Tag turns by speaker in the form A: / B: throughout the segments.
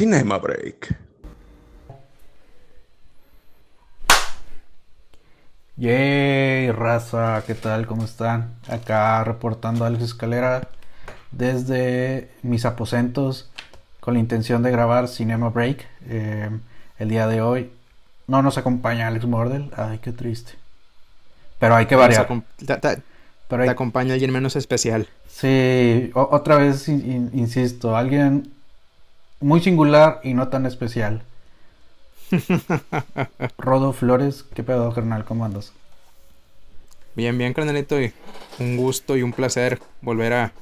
A: Cinema Break.
B: Yay, raza, ¿qué tal? ¿Cómo están? Acá reportando Alex Escalera desde mis aposentos con la intención de grabar Cinema Break. Eh, el día de hoy no nos acompaña Alex Mordel. Ay, qué triste. Pero hay que variar.
C: Te, Pero te acompaña alguien menos especial.
B: Sí, otra vez insisto, alguien muy singular y no tan especial. Rodo Flores, ¿qué pedo, carnal? ¿Cómo andas?
C: Bien, bien, carnalito. Y un gusto y un placer volver a,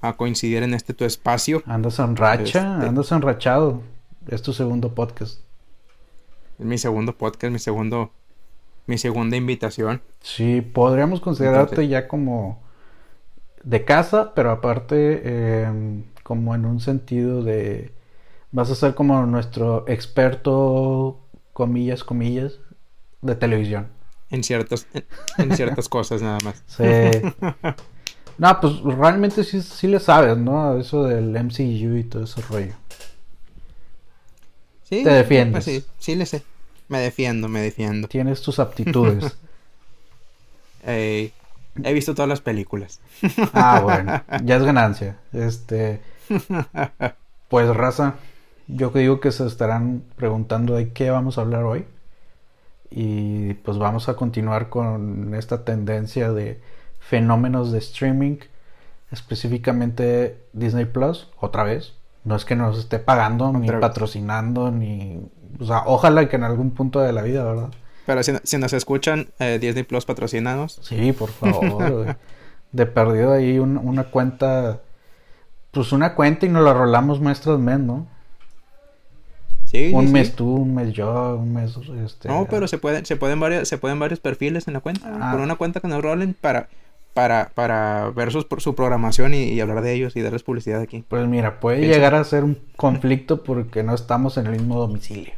C: a coincidir en este tu espacio.
B: Andas en racha, este... andas enrachado. Es tu segundo podcast.
C: Es mi segundo podcast, mi segundo. Mi segunda invitación.
B: Sí, podríamos considerarte ya como de casa, pero aparte eh, como en un sentido de vas a ser como nuestro experto comillas comillas de televisión.
C: En ciertos en, ciertas cosas nada más.
B: Sí. No pues realmente sí, sí le sabes no eso del MCU y todo ese rollo.
C: Sí
B: te defiendes.
C: sí sí le sé. Me defiendo me defiendo.
B: Tienes tus aptitudes.
C: Ey, He visto todas las películas.
B: Ah, bueno, ya es ganancia. Este, pues raza, yo digo que se estarán preguntando de qué vamos a hablar hoy. Y pues vamos a continuar con esta tendencia de fenómenos de streaming, específicamente Disney Plus, otra vez. No es que nos esté pagando, ni patrocinando, ni... O sea, ojalá que en algún punto de la vida, ¿verdad?
C: Pero si, si nos escuchan, eh, Disney Plus patrocinados.
B: Sí, por favor. de perdido ahí una cuenta. Pues una cuenta y nos la rolamos mes tras mes, ¿no?
C: Sí,
B: un
C: sí,
B: mes
C: sí.
B: tú, un mes yo, un mes este.
C: No, pero se pueden, se pueden varios, se pueden varios perfiles en la cuenta.
B: Ah.
C: Con una cuenta que nos rolen para, para, para ver sus, su programación y, y, hablar de ellos y darles publicidad aquí.
B: Pues mira, puede Pienso. llegar a ser un conflicto porque no estamos en el mismo domicilio.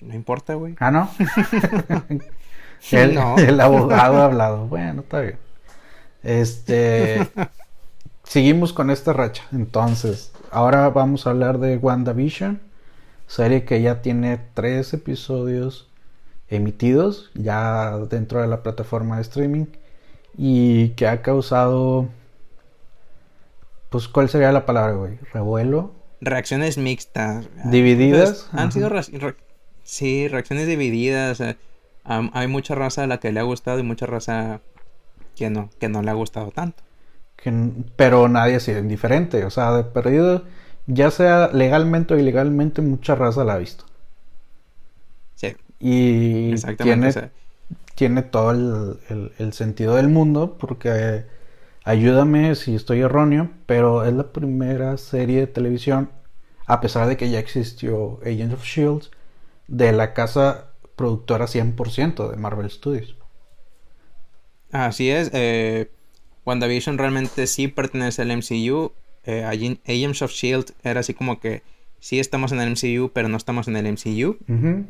C: No importa, güey.
B: Ah, ¿no? el,
C: No.
B: el abogado ha hablado. Bueno, está bien. Este. seguimos con esta racha. Entonces, ahora vamos a hablar de WandaVision. Serie que ya tiene tres episodios emitidos ya dentro de la plataforma de streaming. Y que ha causado. Pues, ¿cuál sería la palabra, güey? ¿Revuelo?
C: Reacciones mixtas.
B: ¿Divididas?
C: Pues, han sido re- Sí, reacciones divididas. eh, hay mucha raza a la que le ha gustado y mucha raza que no, que no le ha gustado tanto.
B: Que, pero nadie ha sido indiferente. O sea, de perdido, ya sea legalmente o ilegalmente, mucha raza la ha visto.
C: Sí,
B: Y
C: exactamente.
B: tiene,
C: o sea,
B: tiene todo el, el- el sentido del mundo, porque ayúdame si estoy erróneo, pero es la primera serie de televisión, a pesar de que ya existió Agents of Shield, E de la casa productora 100% de Marvel Studios.
C: Así es. Eh, WandaVision realmente sí pertenece al MCU. Eh, Agent- Agents of Shield era así como que sí estamos en el MCU, pero no estamos en el MCU.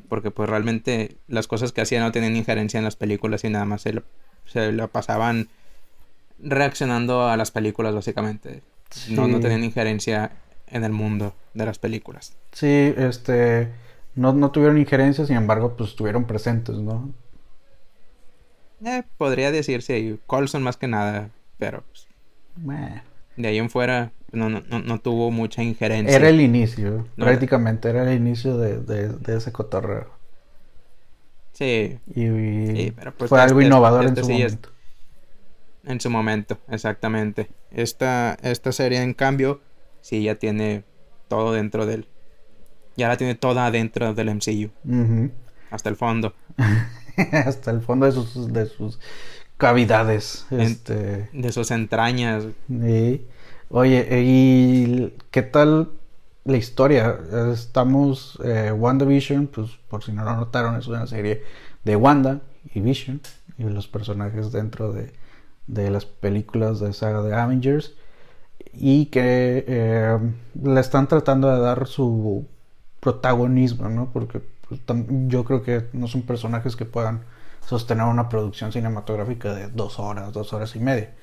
C: Porque pues realmente las cosas que hacían no tenían injerencia en las películas y nada más se lo, se lo pasaban reaccionando a las películas básicamente. No, no tenían injerencia en el mundo de las películas.
B: Sí, este, no, no tuvieron injerencia, sin embargo, pues estuvieron presentes, ¿no?
C: Eh, podría decirse ahí, Colson más que nada, pero pues, de ahí en fuera no, no, no, no tuvo mucha injerencia.
B: Era el inicio,
C: No,
B: prácticamente, era el inicio de, de- de ese cotorreo.
C: Sí,
B: Y, y
C: Sí, pero pues
B: fue
C: este-
B: algo innovador
C: este
B: en su
C: sí es-
B: momento.
C: en su momento, exactamente. Esta, esta serie, en cambio, sí ya tiene todo dentro del... Ya la tiene toda dentro del MCU, hasta el fondo.
B: Hasta el fondo de sus, de sus cavidades.
C: En-
B: Este,
C: De sus entrañas.
B: y- oye, ¿y qué tal la historia? Estamos, eh, WandaVision, pues por si no lo notaron, es una serie de Wanda y Vision y los personajes dentro de, de las películas de saga de Avengers y que eh, le están tratando de dar su protagonismo, ¿no? Porque pues, yo creo que no son personajes que puedan sostener una producción cinematográfica de dos horas, dos horas y media,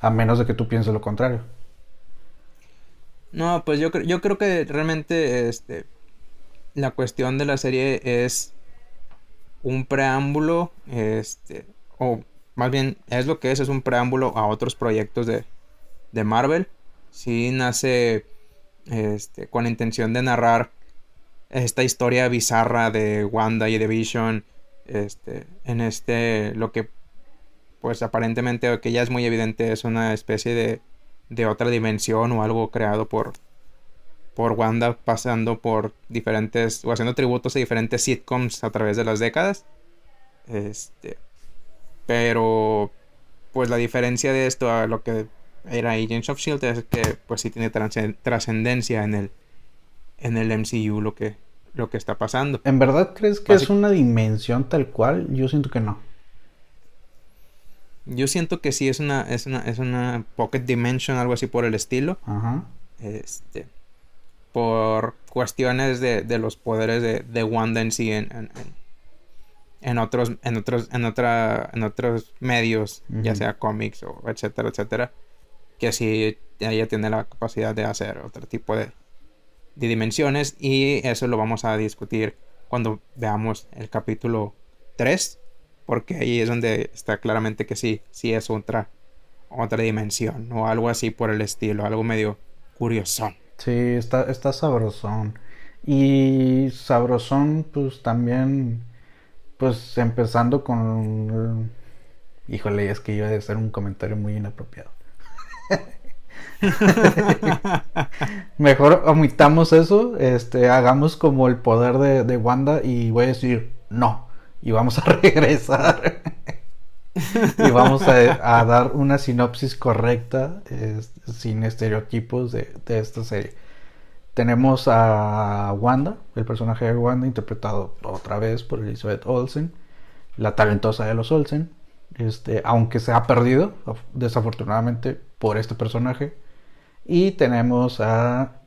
B: a menos de que tú pienses lo contrario.
C: No, pues yo, yo creo que realmente este, la cuestión de la serie es un preámbulo, este, o más bien es lo que es, es un preámbulo a otros proyectos de, de Marvel. Sí nace este, con la intención de narrar esta historia bizarra de Wanda y de Vision, este, en este, lo que pues aparentemente, que ya es muy evidente, es una especie de, de otra dimensión o algo creado por, por Wanda pasando por diferentes o haciendo tributos a diferentes sitcoms a través de las décadas. Este, pero pues la diferencia de esto a lo que era Agents of Shield es que pues sí tiene trascendencia en el en el MCU lo que lo que está pasando.
B: ¿En verdad crees que es una dimensión tal cual? Yo siento que no.
C: Yo siento que sí es una, es una, es una Pocket Dimension, algo así por el estilo.
B: Ajá.
C: Este. Por cuestiones de, de los poderes de, de Wanda en sí en, en, otros, en otros, en otra, en otros medios, ya sea cómics o etcétera, etcétera. Que sí ella tiene la capacidad de hacer otro tipo de, de dimensiones. Y eso lo vamos a discutir cuando veamos el capítulo 3 porque ahí es donde está claramente que sí, sí es otra, otra dimensión o algo así por el estilo, algo medio curioso.
B: Sí, está, está sabrosón. Y sabrosón, pues también, pues empezando con... Híjole, es que iba a hacer un comentario muy inapropiado. Mejor omitamos eso, este, hagamos como el poder de, de Wanda y voy a decir no y vamos a regresar y vamos a, dar una sinopsis correcta sin estereotipos de, esta serie. Tenemos a Wanda, el personaje de Wanda interpretado otra vez por Elizabeth Olsen, la talentosa de los Olsen, este, aunque se ha perdido desafortunadamente por este personaje. Y tenemos a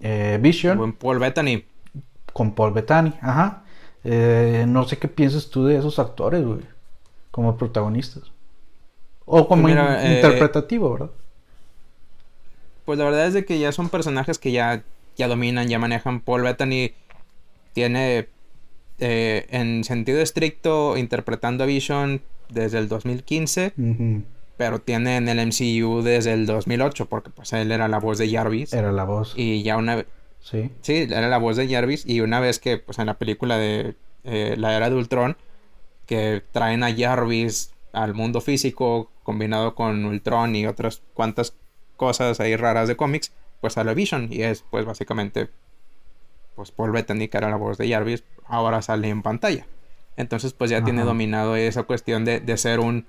B: eh, Vision.
C: Con Paul Bettany.
B: Con Paul Bettany, ajá. Eh, no sé qué piensas tú de esos actores, güey, como protagonistas. O como pues eh, interpretativo, ¿verdad?
C: Pues la verdad es de que ya son personajes que ya, ya dominan, ya manejan. Paul Bettany tiene, eh, en sentido estricto, interpretando a Vision desde el 2015. Pero tiene en el MCU desde el 2008, porque pues él era la voz de Jarvis.
B: Era la voz.
C: Y ya una vez
B: Sí.
C: Sí, era la voz de Jarvis. Y una vez que, pues en la película de eh, La Era de Ultron, que traen a Jarvis al mundo físico combinado con Ultron y otras cuantas cosas ahí raras de cómics, pues sale Vision. Y es, pues básicamente, pues Paul Bettany, que era la voz de Jarvis, ahora sale en pantalla. Entonces, pues ya tiene dominado esa cuestión de, de ser un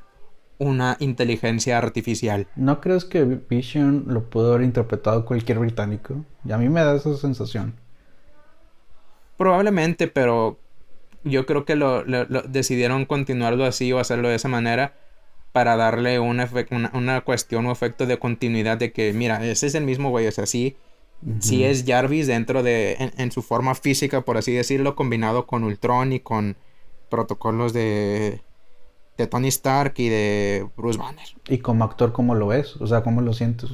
C: una inteligencia artificial.
B: ¿No crees que Vision lo pudo haber interpretado cualquier británico? Y a mí me da esa sensación.
C: Probablemente, pero yo creo que lo, decidieron continuarlo así o hacerlo de esa manera para darle una, una, cuestión o efecto de continuidad de que, mira, ese es el mismo güey, o sea, sí, es Jarvis dentro de, en, en, su forma física, por así decirlo, combinado con Ultron y con protocolos de, de Tony Stark y de Bruce Banner.
B: ¿Y como actor cómo lo ves? O sea, ¿cómo lo sientes?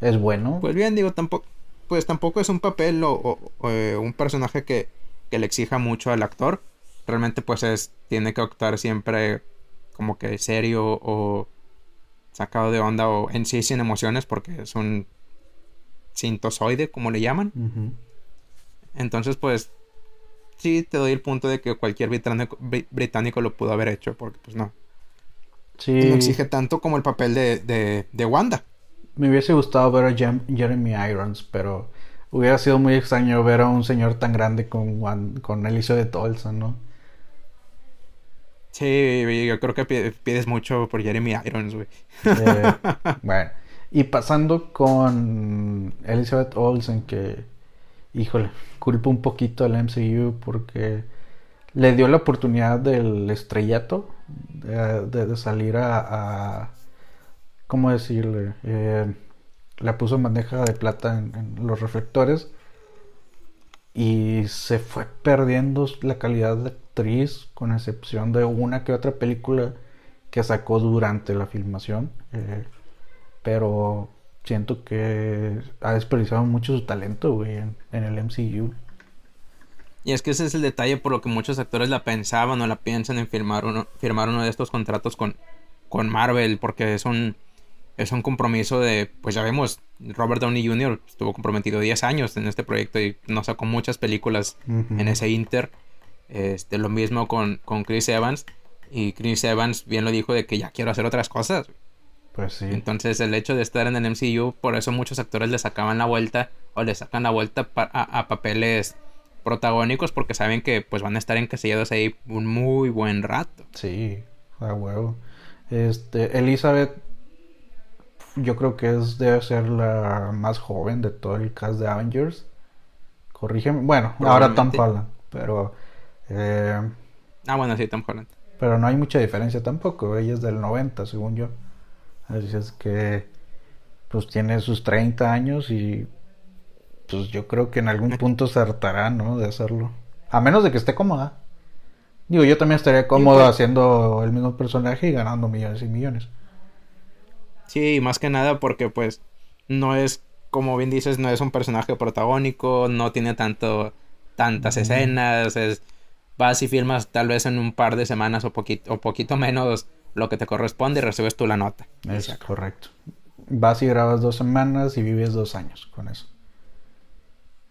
B: ¿Es bueno?
C: Pues bien, digo, tampoco, pues tampoco es un papel o, eh, un personaje que, que, le exija mucho al actor. Realmente pues es, tiene que actuar siempre como que serio o sacado de onda o en sí sin emociones porque es un sintozoide, como le llaman. Entonces pues sí te doy el punto de que cualquier británico, lo pudo haber hecho, porque pues no. Sí. No exige tanto como el papel de, de, Wanda.
B: Me hubiese gustado ver a Jeremy Irons, pero hubiera sido muy extraño ver a un señor tan grande con, con Elizabeth Olsen, ¿no?
C: Sí, yo creo que pides mucho por Jeremy Irons, güey.
B: bueno, y pasando con Elizabeth Olsen, que híjole, culpo un poquito al MCU porque le dio la oportunidad del estrellato, de, salir a, ¿cómo decirle? Eh, la puso en bandeja de plata en, los reflectores y se fue perdiendo la calidad de actriz con excepción de una que otra película que sacó durante la filmación. Eh, pero siento que ha desperdiciado mucho su talento, güey, en, el MCU.
C: Y es que ese es el detalle por lo que muchos actores la pensaban o la piensan en firmar uno, firmar uno de estos contratos con, con Marvel, porque es un, es un compromiso de, pues ya vemos, Robert Downey Jr. estuvo comprometido 10 años en este proyecto y nos sacó muchas películas en ese Inter. Este, lo mismo con, con Chris Evans. Y Chris Evans bien lo dijo de que ya quiero hacer otras cosas.
B: Pues sí.
C: Entonces el hecho de estar en el MCU, por eso muchos actores le sacaban la vuelta o le sacan la vuelta a, papeles protagónicos porque saben que pues van a estar encasillados ahí un muy buen rato.
B: Sí, a huevo. Este, Elizabeth, yo creo que es debe ser la más joven de todo el cast de Avengers. Corrígeme. Bueno, ahora Tom Holland, pero eh,
C: ah, bueno, sí, Tom Holland.
B: Pero no hay mucha diferencia tampoco. Ella es del 90, según yo. Así es que, pues tiene sus 30 años y, pues yo creo que en algún punto se hartará, ¿no? De hacerlo. A menos de que esté cómoda. Digo, yo también estaría cómodo pues haciendo el mismo personaje y ganando millones y millones.
C: Sí, más que nada porque, pues, no es, como bien dices, no es un personaje protagónico, no tiene tanto, tantas escenas, es vas y firmas tal vez en un par de semanas o poquito, o poquito menos lo que te corresponde y recibes tú la nota.
B: Es correcto. Vas y grabas dos semanas y vives dos años con eso.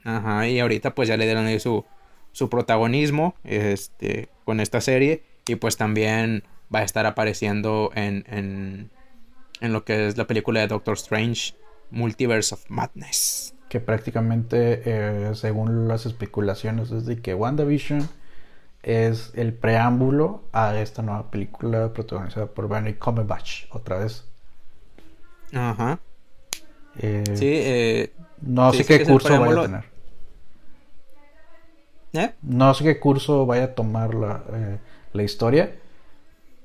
C: Ajá, y ahorita pues ya le dieron ahí su, su protagonismo este, con esta serie y pues también va a estar apareciendo en, en, en lo que es la película de Doctor Strange, Multiverse of Madness.
B: Que prácticamente, eh, según las especulaciones, es de que WandaVision es el preámbulo a esta nueva película protagonizada por Bernie Cumberbatch, otra vez.
C: Ajá. Eh, sí, eh,
B: no sé qué curso vaya a tener.
C: ¿Eh?
B: No sé qué curso vaya a tomar la, la historia,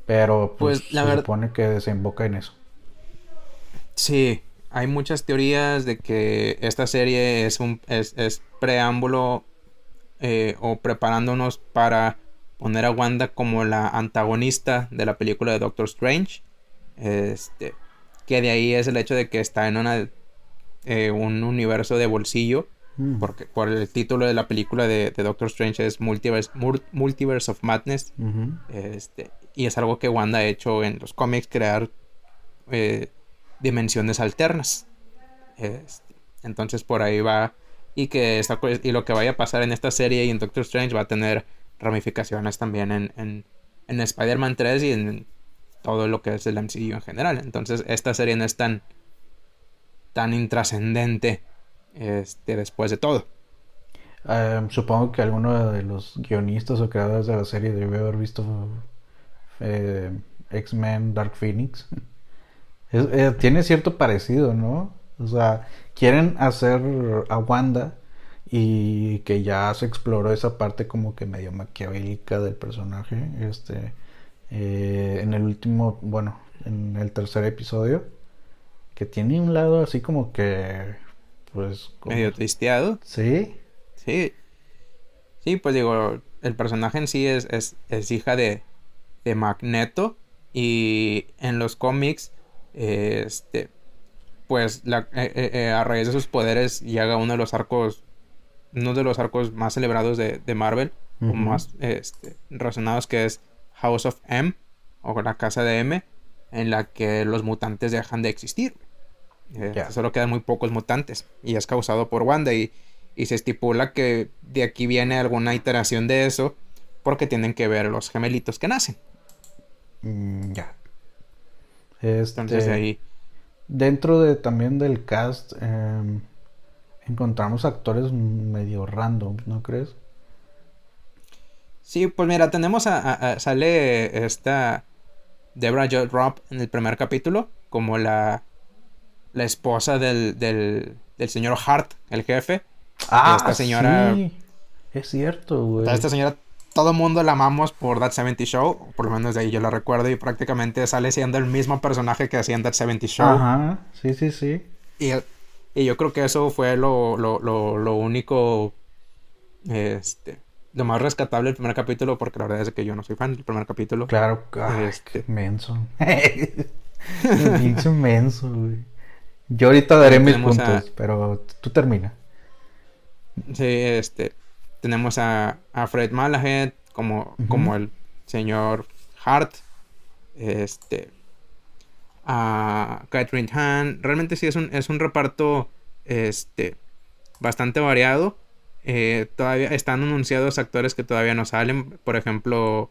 B: pero pues, pues se supone que desemboca en eso.
C: Sí, hay muchas teorías de que esta serie es un es, es preámbulo eh, o preparándonos para poner a Wanda como la antagonista de la película de Doctor Strange. Este, que de ahí es el hecho de que está en una, eh, un universo de bolsillo. Mm. Porque por el título de la película de, Doctor Strange es Multiverse, Multiverse of Madness. este, y es algo que Wanda ha hecho en los cómics, crear eh, dimensiones alternas. Este, entonces por ahí va y que y lo que vaya a pasar en esta serie y en Doctor Strange va a tener ramificaciones también en, en, en Spider-Man 3 y en todo lo que es el MCU en general. Entonces esta serie no es tan, tan intrascendente este, después de todo.
B: Em, supongo que alguno de los guionistas o creadores de la serie debe haber visto eh, X-Men Dark Phoenix. Eh, tiene cierto parecido, ¿no? O sea, quieren hacer a Wanda y que ya se exploró esa parte como que medio maquiavélica del personaje. Este, eh, en el último, bueno, en el tercer episodio, que tiene un lado así como que, pues,
C: medio tristeado.
B: Sí.
C: Sí. Sí, pues digo, el personaje en sí es, es, es hija de, de Magneto y en los cómics, este, pues la, eh, eh, eh, a raíz de sus poderes llega uno de los arcos, uno de los arcos más celebrados de, Marvel, o más este, relacionados que es House of M, o la casa de M, en la que los mutantes dejan de existir. Solo quedan muy pocos mutantes y es causado por Wanda y, y se estipula que de aquí viene alguna iteración de eso porque tienen que ver los gemelitos que nacen.
B: Mm, ya.
C: Entonces
B: este,
C: ahí
B: Dentro de también del cast em, encontramos actores medio random, ¿no crees?
C: Sí, pues mira, tenemos a, sale esta Deborah Jo Robb en el primer capítulo como la la esposa del, del, del señor Hart, el jefe.
B: Ah, esta señora sí. Es cierto, güey.
C: Esta señora todo el mundo la amamos por That 70 Show, por lo menos de ahí yo la recuerdo, y prácticamente sale siendo el mismo personaje que hacía en That 70 Show.
B: Ajá, sí, sí, sí.
C: Y, y yo creo que eso fue lo, lo, lo, lo, único, este, lo más rescatable del primer capítulo, porque la verdad es que yo no soy fan del primer capítulo.
B: Claro, ay, este... qué menso. menso, menso, güey. Yo ahorita daré mis puntos,
C: a-
B: pero tú termina.
C: Sí, este. Tenemos a, a Fred Malahead como, como el señor Hart. Este. A Catherine Hahn. Realmente sí es un, es un reparto. Este. Bastante variado. Eh, todavía están anunciados actores que todavía no salen. Por ejemplo.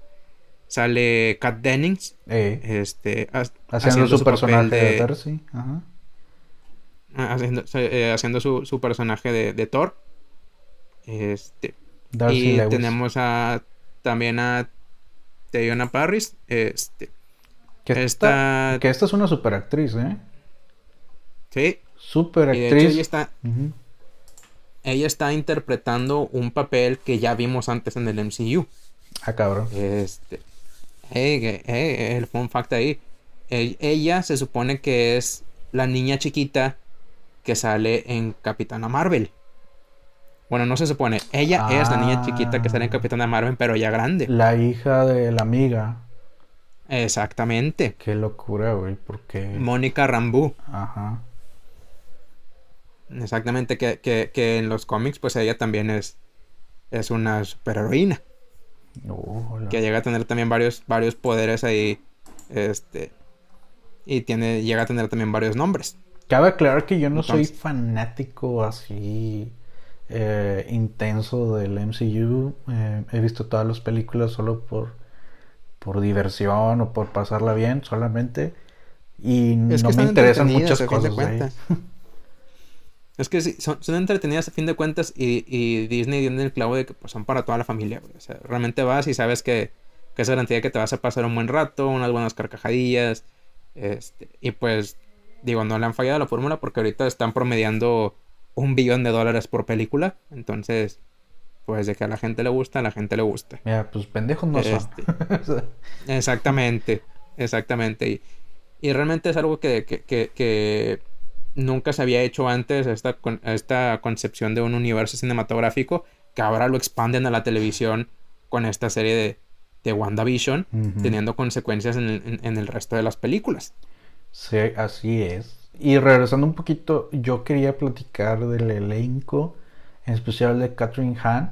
C: Sale Kat Dennings.
B: Eh,
C: Este. ha-
B: haciendo, su, personaje de,
C: de-
B: Darcy. Ajá.
C: ah, haciendo, eh, haciendo su, su personaje de, de Thor. Este.
B: Darcy
C: y
B: Lewis.
C: tenemos a también a Teyona Parris. Este,
B: que, esta,
C: esta-
B: que esta es una super actriz, ¿eh?
C: sí.
B: Super
C: Y de hecho
B: actriz.
C: ella está, ella está interpretando un papel que ya vimos antes en el MCU.
B: Ah, cabrón.
C: Este, hey, que- hey, el fun fact ahí. E- Ella se supone que es la niña chiquita que sale en Capitana Marvel. Bueno, no se supone. Ella es la niña chiquita que sale en
B: Ah.
C: Capitana Marvel, pero ya grande.
B: La hija de la amiga.
C: Exactamente.
B: Qué locura, güey, porque...
C: Mónica Rambeau.
B: Ajá.
C: Exactamente, que, que, que en los cómics, pues ella también es, es una superheroína.
B: Oh,
C: Que llega a tener también varios, varios poderes ahí. Este. Y tiene, llega a tener también varios nombres.
B: Cabe aclarar que yo no soy fanático así eh, intenso del MCU. Eh, he visto todas las películas solo por, por diversión o por pasarla bien solamente. Y
C: Es
B: no
C: que
B: me interesan muchas cosas de.
C: Es que sí, son, son entretenidas a fin de cuentas y, y Disney dio el clavo de que pues, son para toda la familia. güey. O sea, realmente vas y sabes que, que es garantía que te vas a pasar un buen rato, unas buenas carcajadillas. Este, y pues, digo, no le han fallado la fórmula porque ahorita están promediando un billón de dólares por película. Entonces, pues de que a la gente le gusta, a la gente le gusta.
B: Mira, pues pendejos no son.
C: Este, Exactamente, exactamente. Y, y realmente es algo que, que- que- que nunca se había hecho antes, esta, con- esta concepción de un universo cinematográfico, que ahora lo expanden a la televisión con esta serie de, de WandaVision, teniendo consecuencias en el, en- en el resto de las películas.
B: Sí, así es. Y regresando un poquito, yo quería platicar del elenco, en especial de Catherine Hahn,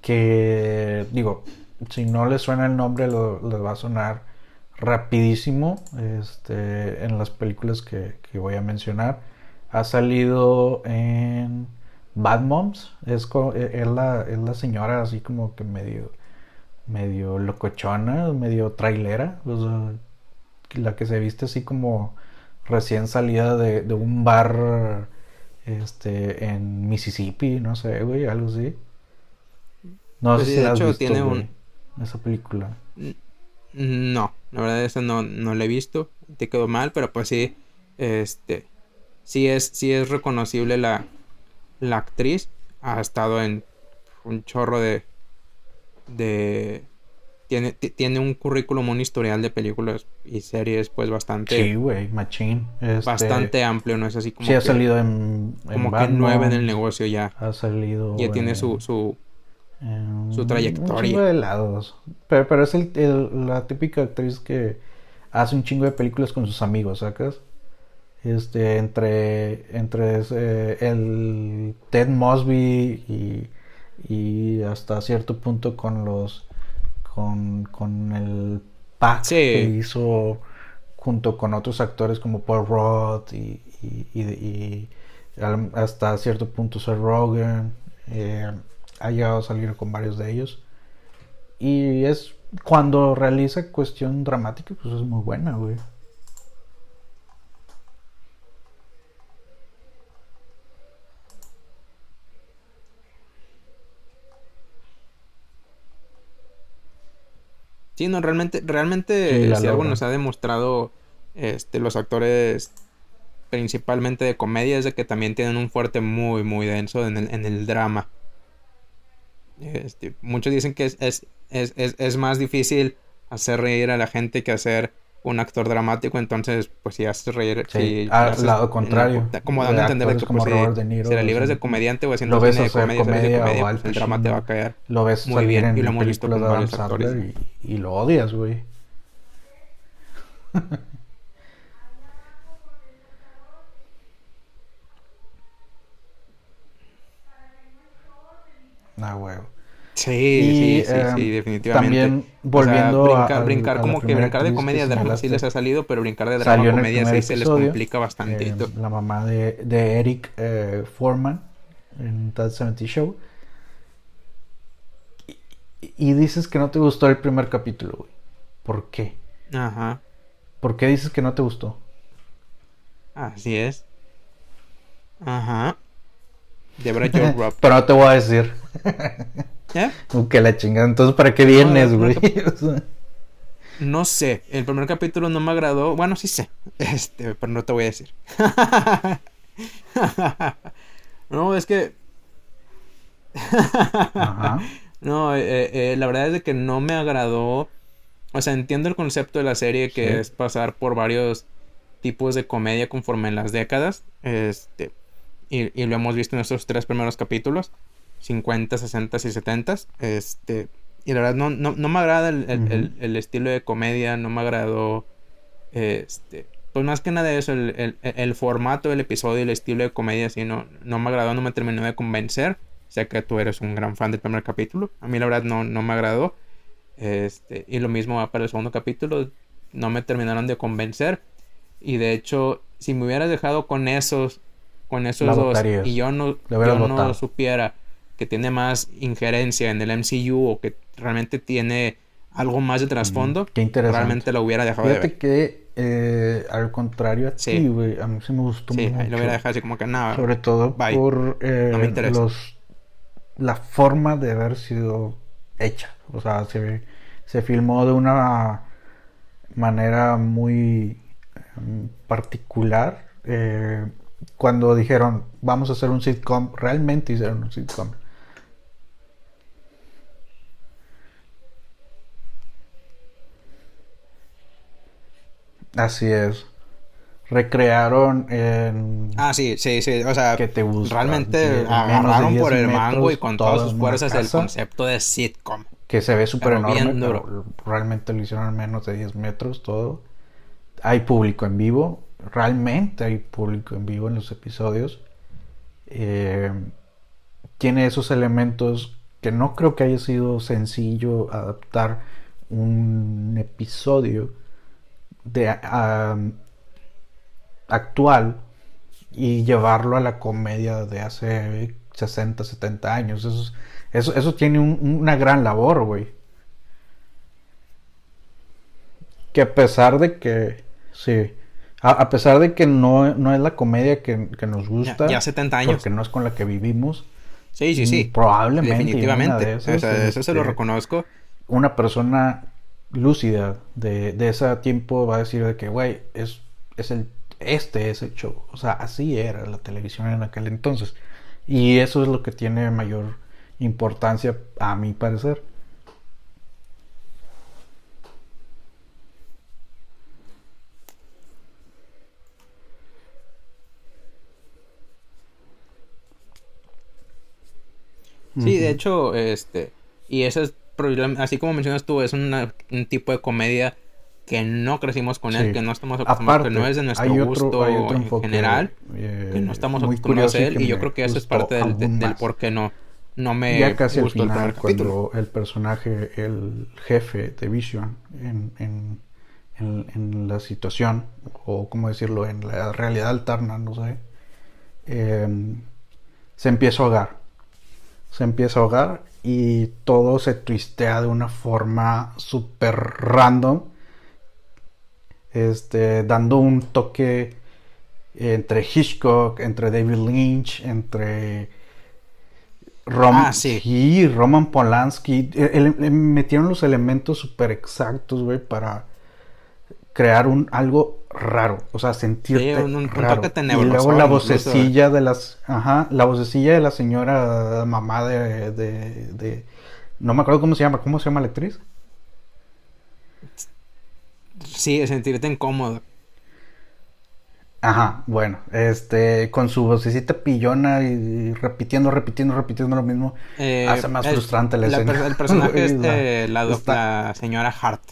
B: que digo, si no le suena el nombre, lo, le va a sonar rapidísimo este, en las películas que, que voy a mencionar. Ha salido en Bad Moms, es, e- es la, es la señora así como que medio, medio locochona, medio trailera, la que se viste así como recién salida de, de un bar este en Mississippi, no sé, güey, algo así. No
C: Pues
B: sé si
C: de
B: has
C: hecho,
B: visto,
C: tiene
B: güey,
C: un-
B: esa película.
C: No, la verdad esa no, no la he visto, te quedó mal, pero pues sí, este, sí es, sí es reconocible la, la actriz, ha estado en un chorro de, de, tiene, ti- tiene un currículum, un historial de películas y series pues bastante,
B: Sí, güey, machín. Este,
C: bastante amplio, no es así como
B: sí, ha
C: que,
B: salido en, en
C: como que
B: Bad
C: nueve en el negocio ya,
B: Ha salido.
C: ya tiene
B: en-
C: su, su,
B: en
C: su
B: un
C: trayectoria.
B: chingo de lados. Pero, pero es el- el- la típica actriz que hace un chingo de películas con sus amigos, ¿sacas? Este, entre, entre ese- el Ted Mosby y, y hasta cierto punto con los con, con el pack
C: Sí.
B: que hizo junto con otros actores como Paul Roth y, y- y- y al- hasta cierto punto Sir Rogen eh, ha llegado a salir con varios de ellos y es cuando realiza cuestión dramática pues es muy buena güey
C: Sí, no, realmente, realmente,
B: Sí,
C: si algo nos ha demostrado este, los actores principalmente de comedia es de que también tienen un fuerte muy, muy denso en el, en el drama. Este, muchos dicen que es, es, es, es, es más difícil hacer reír a la gente que hacer un actor dramático, entonces pues si haces reír...
B: Sí,
C: si
B: al lado contrario.
C: No, como dando a entender de que pues,
B: como
C: pues,
B: Robert De Niro,
C: si la libres de comediante o haciendo cine de comedia, comedia, de
B: comedia
C: pues, el pues, drama te va a caer
B: lo ves
C: muy bien
B: en
C: y lo hemos visto con varios actores.
B: Y, y lo odias, güey. ah, huevo.
C: Sí, sí, sí,
B: eh,
C: sí, definitivamente.
B: también volviendo
C: o sea,
B: a-
C: brincar,
B: a
C: como que brincar de comedia de drama sí les ha salido, pero brincar de drama a comedia sí se les complica bastantito.
B: eh, la mamá de, de Eric eh, Foreman en That 70 Show. Y, y dices que no te gustó el primer capítulo, güey. ¿Por qué?
C: Ajá,
B: ¿Por qué dices que no te gustó?
C: así es. Ajá. Joe Robb.
B: Pero no te voy a decir.
C: ¿Eh?
B: Que la chingada. Entonces, ¿para qué vienes,
C: No,
B: güey?
C: No sé, el primer capítulo no me agradó. Bueno, sí sé, este, pero no te voy a decir. no, es que
B: Ajá.
C: No, eh, eh, la verdad es de que no me agradó. O sea, entiendo el concepto de la serie que
B: Sí.
C: es pasar por varios tipos de comedia conforme en las décadas. Este, y, y lo hemos visto en estos tres primeros capítulos: 50, 60 y 70. Este, y la verdad no, no, no me agrada el, el- el- el estilo de comedia, no me agradó. Este, pues más que nada eso, el, el- el formato del episodio, el estilo de comedia, así no, no me agradó, no me terminó de convencer. Sé que tú eres un gran fan del primer capítulo. A mí la verdad no, no me agradó. Este, y lo mismo va para el segundo capítulo. No me terminaron de convencer. Y de hecho, si me hubieras dejado con esos, con esos
B: La
C: dos, y yo no, yo no
B: votado.
C: supiera que tiene más injerencia en el MCU o que realmente tiene algo más de trasfondo,
B: Qué interesante.
C: realmente lo hubiera dejado de
B: Fíjate
C: ver.
B: que, eh, al contrario a
C: Sí.
B: ti, güey, a mí sí me gustó
C: Sí,
B: mucho.
C: ahí lo hubiera dejado así como que nada.
B: Sobre todo
C: Bye.
B: por eh,
C: No me interesa.
B: los la forma de haber sido hecha. O sea, se, se filmó de una manera muy em, particular. Eh, cuando dijeron vamos a hacer un sitcom, realmente hicieron un sitcom. Así es. Recrearon en
C: Ah, sí, sí, sí. O sea,
B: que te gusta.
C: realmente agarraron
B: 10
C: por el mango y con todas sus fuerzas el concepto de sitcom.
B: que se ve súper enorme, pero realmente lo hicieron en menos de 10 metros todo. Hay público en vivo, realmente hay público en vivo en los episodios. Eh, tiene esos elementos que no creo que haya sido sencillo adaptar un episodio de ah, actual y llevarlo a la comedia de hace 60, 70 años. Eso, es- eso, eso tiene un- una gran labor, güey. Que a pesar de que, sí, a, a pesar de que no, no es la comedia que, que nos gusta,
C: ya 70 años.
B: porque no es con la que vivimos,
C: Sí, sí, sí.
B: Probablemente,
C: Definitivamente.
B: de esas,
C: o sea, eso se lo
B: este,
C: reconozco.
B: una persona lúcida de, de ese tiempo va a decir de que, güey, es, es el, este es el show. O sea, así era la televisión en aquel entonces. Y eso es lo que tiene mayor importancia, a mi parecer.
C: Sí, de hecho, este. Y eso es. Así como mencionas tú, es una- un tipo de comedia que no crecimos con él,
B: Sí.
C: que no estamos acostumbrados,
B: Aparte,
C: que no es de nuestro
B: otro,
C: gusto en
B: enfoque,
C: general,
B: eh,
C: que no estamos acostumbrados a él. Y yo creo que eso es parte del, del por qué no, no me
B: ya casi al
C: gustó
B: final, cuando el personaje, el jefe de Vision, en, en, en- en la situación, o cómo decirlo, en la realidad alterna, no sé, eh, se empieza a ahogar. Se empieza a ahogar y todo se twistea de una forma súper random, este, dando un toque entre Hitchcock, entre David Lynch, entre Rom
C: Ah, sí.
B: Roman Polanski. El- el- metieron los elementos súper exactos, güey, para crear un algo raro. O sea, sentirte
C: Sí, un- un
B: raro. y luego la
C: incluso.
B: vocecilla de las... Ajá, la vocecilla de la señora mamá de, de, de- No me acuerdo cómo se llama. ¿Cómo se llama la actriz?
C: Sí, sentirte incómodo.
B: Ajá, bueno, este, con su vocecita pillona y repitiendo, repitiendo, repitiendo lo mismo,
C: Eh,
B: hace más
C: el-
B: frustrante la, escena.
C: per- el personaje es eh, la, la señora Hart.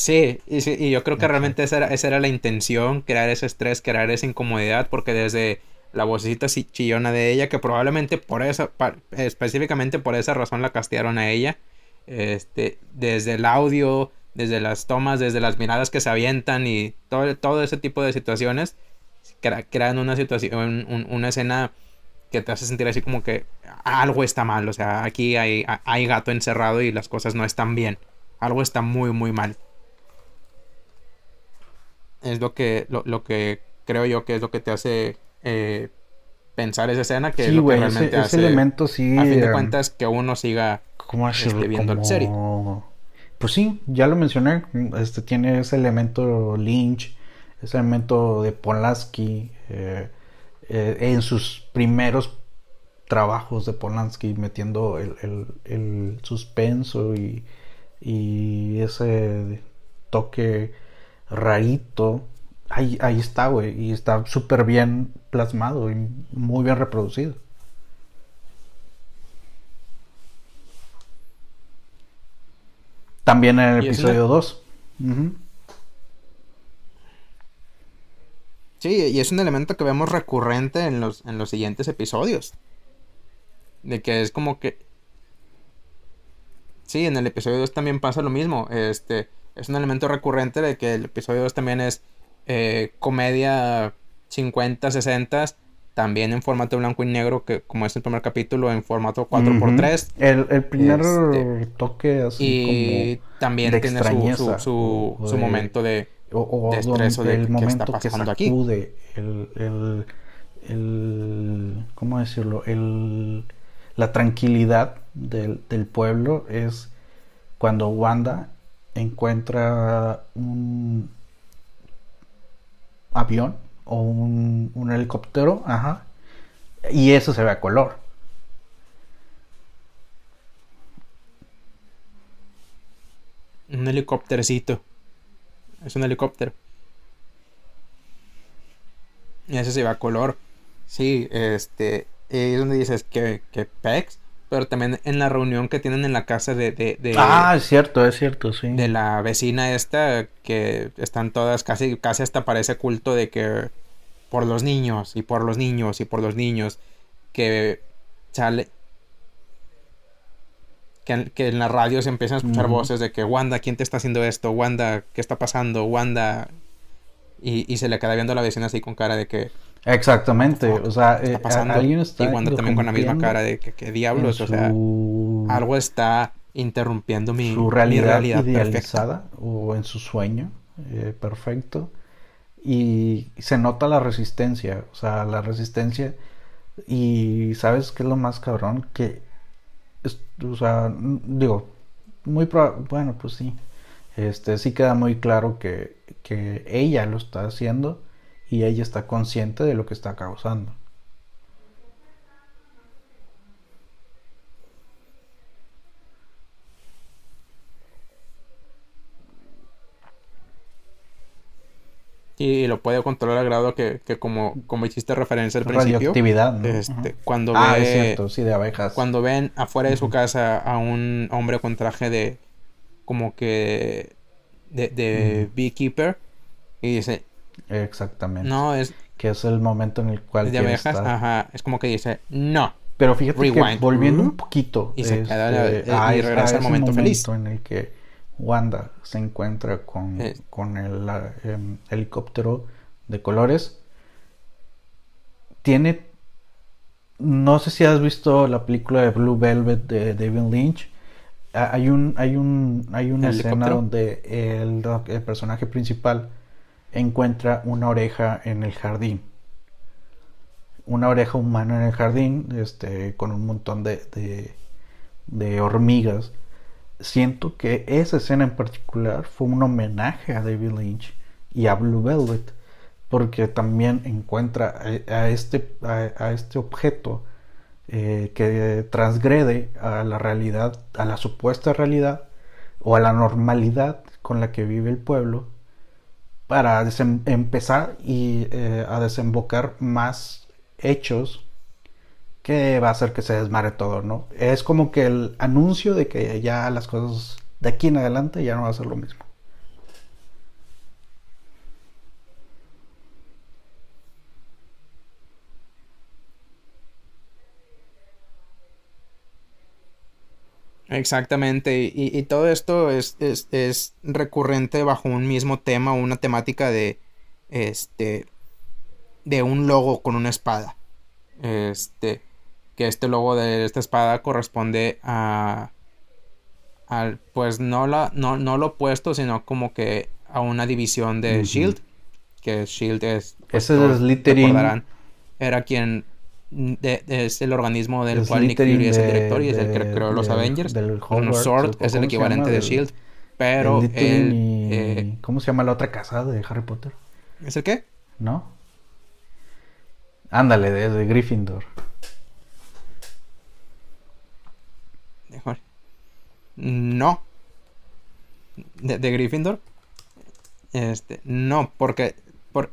C: Sí, y, yo creo que realmente esa era, esa era la intención, crear ese estrés, crear esa incomodidad, porque desde la vocecita chillona de ella, que probablemente por esa, específicamente por esa razón la castearon a ella, este, desde el audio, desde las tomas, desde las miradas que se avientan y todo, todo ese tipo de situaciones, crean una situación, una escena que te hace sentir así como que algo está mal, o sea, aquí hay, hay gato encerrado y las cosas no están bien, algo está muy, muy mal. Es lo que, lo, que creo yo que es lo que te hace eh, pensar esa escena, que es lo que realmente hace,
B: elemento sí,
C: a fin de em, cuentas, que uno siga este, viendo la serie.
B: Pues sí, ya lo mencioné, este tiene ese elemento Lynch, ese elemento de Polanski, eh, eh, en sus primeros trabajos de Polanski, metiendo el, suspenso y, ese toque rarito. Ahí, ahí está, güey, y está súper bien plasmado y muy bien reproducido. También en el episodio 2.
C: Sí, y es un elemento que vemos recurrente en los, en los siguientes episodios. De que es como que... Sí, en el episodio 2 también pasa lo mismo. Este, es un elemento recurrente de que el episodio 2 también es eh, comedia 50, 60, también en formato blanco y negro, que como es el primer capítulo, en formato 4x3.
B: el, el, primer este, toque así
C: y también tiene su, su, su momento de
B: o, de el momento que sacude El, el, el, ¿cómo decirlo? El, la tranquilidad del, del, pueblo es cuando Wanda encuentra un avión o un, un helicóptero, ajá, y eso se ve a color.
C: Un helicóptercito. Es un helicóptero. Y ese se va a color. Sí, este. Es donde dices que, que Pex. Pero también en la reunión que tienen en la casa de, de,
B: Ah, es cierto, es cierto, sí.
C: De la vecina esta. Que están todas casi, casi hasta parece culto de que. Por los niños, y por los niños, y por los niños. Que sale que, en la radio se empiezan a escuchar voces de que Wanda, ¿quién te está haciendo esto? Wanda, ¿qué está pasando? Wanda. Y, se le queda viendo a la vecina así con cara de que.
B: Exactamente, o sea, eh, alguien está
C: y Wanda también con la misma cara de que, ¿qué diablos, o sea, algo está interrumpiendo mi,
B: su realidad, idealizada o en su sueño eh, perfecto. Y se nota la resistencia, o sea, la resistencia. Y sabes qué es lo más cabrón que o sea, digo, muy bueno, pues sí, este, sí queda muy claro que, que ella lo está haciendo y ella está consciente de lo que está causando.
C: y lo puede controlar al grado que, que como, como hiciste referencia al principio.
B: Radioactividad, ¿no?
C: Este, cuando
B: ah, es cierto, sí, de abejas.
C: Cuando ven afuera de su casa a un hombre con traje de como que de, de beekeeper y dice
B: exactamente
C: no es
B: que es el momento en el cual
C: de abejas ajá es como que dice no
B: pero fíjate que volviendo un poquito
C: y se queda este, y regresa al momento, feliz
B: en el que Wanda se encuentra con, con el em, helicóptero de colores. Tiene. No sé si has visto la película de Blue Velvet de David Lynch. Hay un, hay un, hay una escena donde el, el, personaje principal encuentra una oreja en el jardín. Una oreja humana en el jardín, este, con un montón de, de, hormigas siento que esa escena en particular fue un homenaje a David Lynch y a Blue Velvet, porque también encuentra a, este, a, este objeto eh, que transgrede a la realidad, a la supuesta realidad o a la normalidad con la que vive el pueblo, para empezar y eh, a desembocar más hechos que va a hacer que se desmare todo, ¿no? Es como que el anuncio de que ya las cosas de aquí en adelante ya no va a ser lo mismo.
C: Exactamente, y, y todo esto es, es, es, recurrente bajo un mismo tema, una temática de este de un logo con una espada. Este que este logo de esta espada corresponde a al pues no la no, no lo opuesto, sino como que a una división de Shield, que Shield es
B: pues, Ese es.
C: Era quien es el organismo del cual Nick Fury es el director y es el que creó los Avengers. Del Sword es el equivalente de Shield. Pero el,
B: eh, ¿Cómo se llama la otra casa de Harry Potter?
C: ¿Es el qué?
B: ¿No? Ándale, de, Gryffindor.
C: No. ¿De, de Gryffindor? Este, no, porque, por,